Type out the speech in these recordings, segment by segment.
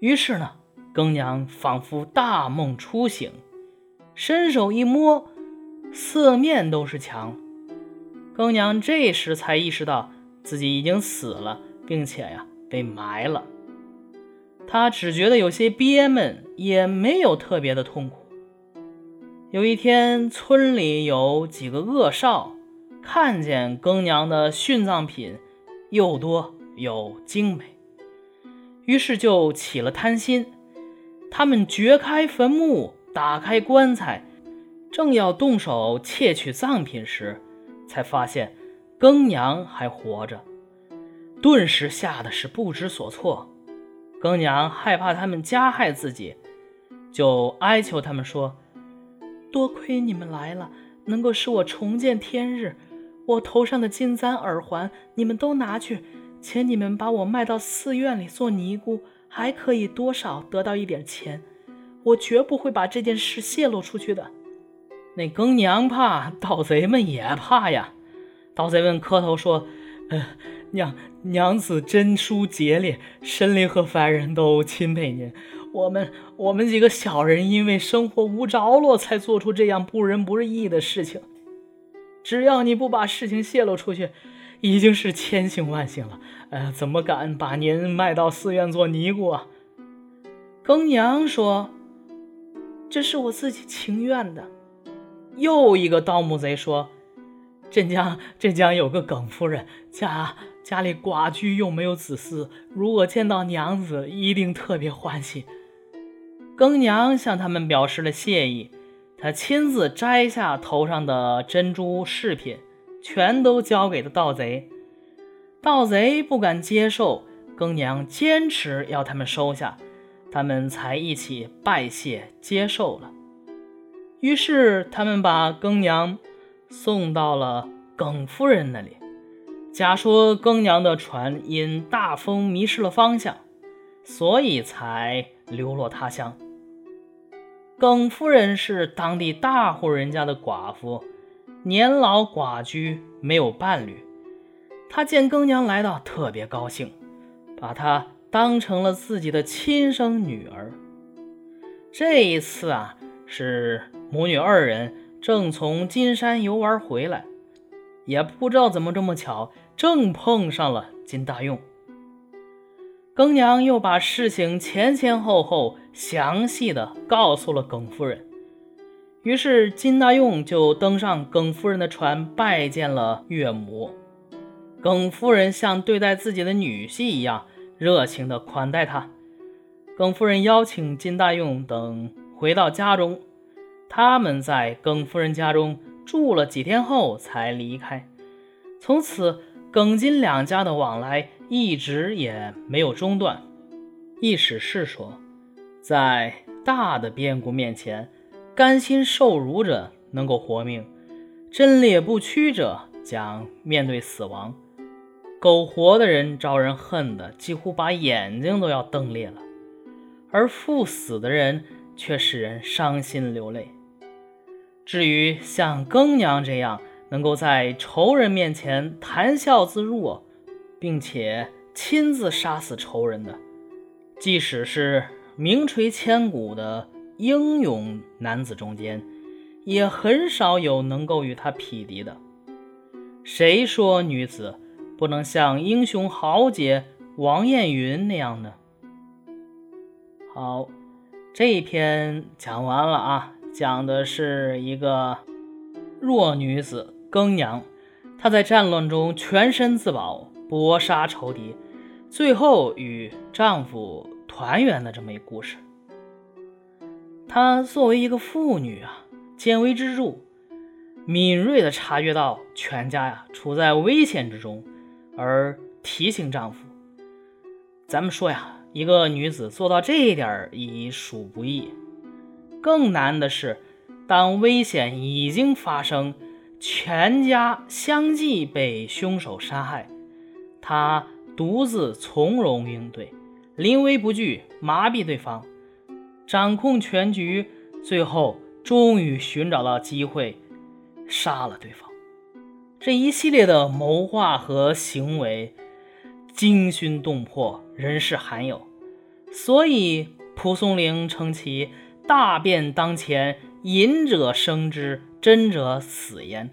于是呢，更娘仿佛大梦初醒，伸手一摸，四面都是墙。更娘这时才意识到自己已经死了，并且呀被埋了。她只觉得有些憋闷，也没有特别的痛苦。有一天，村里有几个恶少看见更娘的殉葬品又多又精美。于是就起了贪心，他们掘开坟墓，打开棺材，正要动手窃取葬品时，才发现更娘还活着，顿时吓得是不知所措。更娘害怕他们加害自己，就哀求他们说：“多亏你们来了，能够使我重见天日。我头上的金簪、耳环，你们都拿去。”请你们把我卖到寺院里做尼姑，还可以多少得到一点钱。我绝不会把这件事泄露出去的。那更娘怕，盗贼们也怕呀。盗贼们磕头说：“呃，娘娘子真淑节烈，神灵和凡人都钦佩您。我们我们几个小人因为生活无着落，才做出这样不仁不义的事情。只要你不把事情泄露出去。”已经是千幸万幸了，呃，怎么敢把您卖到寺院做尼姑啊？更娘说：“这是我自己情愿的。”又一个盗墓贼说：“镇江镇江有个耿夫人，家家里寡居又没有子嗣，如果见到娘子，一定特别欢喜。”更娘向他们表示了谢意，她亲自摘下头上的珍珠饰品。全都交给了盗贼，盗贼不敢接受，更娘坚持要他们收下，他们才一起拜谢接受了。于是他们把更娘送到了耿夫人那里，假说更娘的船因大风迷失了方向，所以才流落他乡。耿夫人是当地大户人家的寡妇。年老寡居，没有伴侣。他见更娘来到，特别高兴，把她当成了自己的亲生女儿。这一次啊，是母女二人正从金山游玩回来，也不知道怎么这么巧，正碰上了金大用。更娘又把事情前前后后详细的告诉了耿夫人。于是金大用就登上耿夫人的船，拜见了岳母。耿夫人像对待自己的女婿一样热情地款待他。耿夫人邀请金大用等回到家中，他们在耿夫人家中住了几天后才离开。从此，耿金两家的往来一直也没有中断。意思是说，在大的变故面前。甘心受辱者能够活命，贞烈不屈者将面对死亡。苟活的人招人恨的几乎把眼睛都要瞪裂了，而赴死的人却使人伤心流泪。至于像更娘这样能够在仇人面前谈笑自若，并且亲自杀死仇人的，即使是名垂千古的。英勇男子中间，也很少有能够与他匹敌的。谁说女子不能像英雄豪杰王艳云那样呢？好，这一篇讲完了啊，讲的是一个弱女子更娘，她在战乱中全身自保，搏杀仇敌，最后与丈夫团圆的这么一故事。她作为一个妇女啊，见微知著，敏锐地察觉到全家呀处在危险之中，而提醒丈夫。咱们说呀，一个女子做到这一点已属不易。更难的是，当危险已经发生，全家相继被凶手杀害，她独自从容应对，临危不惧，麻痹对方。掌控全局，最后终于寻找到机会，杀了对方。这一系列的谋划和行为惊心动魄，人世罕有。所以蒲松龄称其大变当前，隐者生之，真者死焉。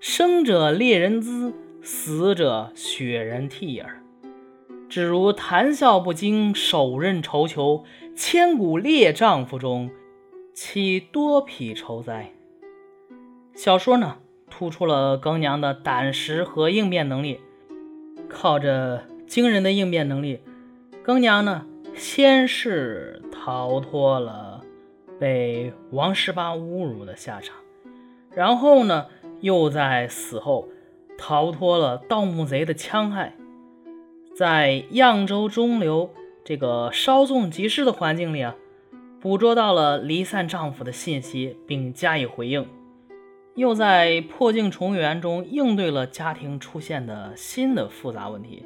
生者猎人姿，死者血人替耳。只如谈笑不惊，手刃愁裘，千古烈丈夫中，岂多匹愁哉？小说呢，突出了庚娘的胆识和应变能力。靠着惊人的应变能力，庚娘呢，先是逃脱了被王十八侮辱的下场，然后呢？又在死后逃脱了盗墓贼的戕害，在扬州中流这个稍纵即逝的环境里啊，捕捉到了离散丈夫的信息并加以回应，又在破镜重圆中应对了家庭出现的新的复杂问题。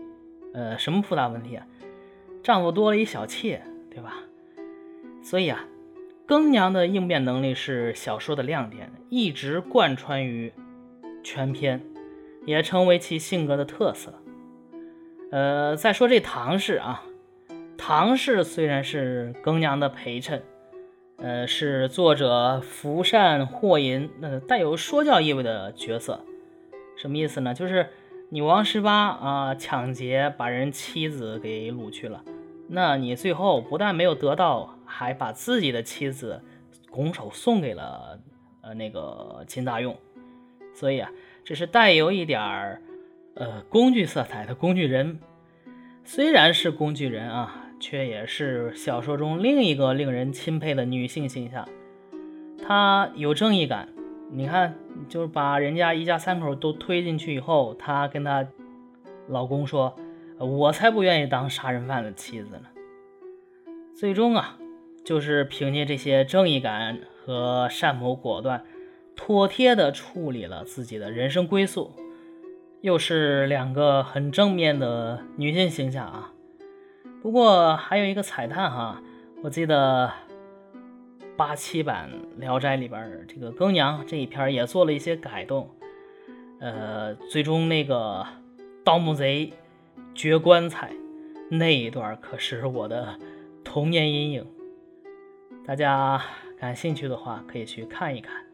呃，什么复杂问题啊？丈夫多了一小妾，对吧？所以啊，庚娘的应变能力是小说的亮点，一直贯穿于。全篇也成为其性格的特色。呃，再说这唐氏啊，唐氏虽然是更娘的陪衬，呃，是作者福善祸淫，呃，带有说教意味的角色。什么意思呢？就是你王十八啊，抢劫把人妻子给掳去了，那你最后不但没有得到，还把自己的妻子拱手送给了呃那个秦大用。所以啊，这是带有一点儿，呃，工具色彩的工具人。虽然是工具人啊，却也是小说中另一个令人钦佩的女性形象。她有正义感。你看，就是把人家一家三口都推进去以后，她跟她老公说：“我才不愿意当杀人犯的妻子呢。”最终啊，就是凭借这些正义感和善谋果断。妥帖地处理了自己的人生归宿，又是两个很正面的女性形象啊。不过还有一个彩蛋哈，我记得八七版《聊斋》里边这个庚娘这一篇也做了一些改动，呃，最终那个盗墓贼掘棺材那一段可是我的童年阴影，大家感兴趣的话可以去看一看。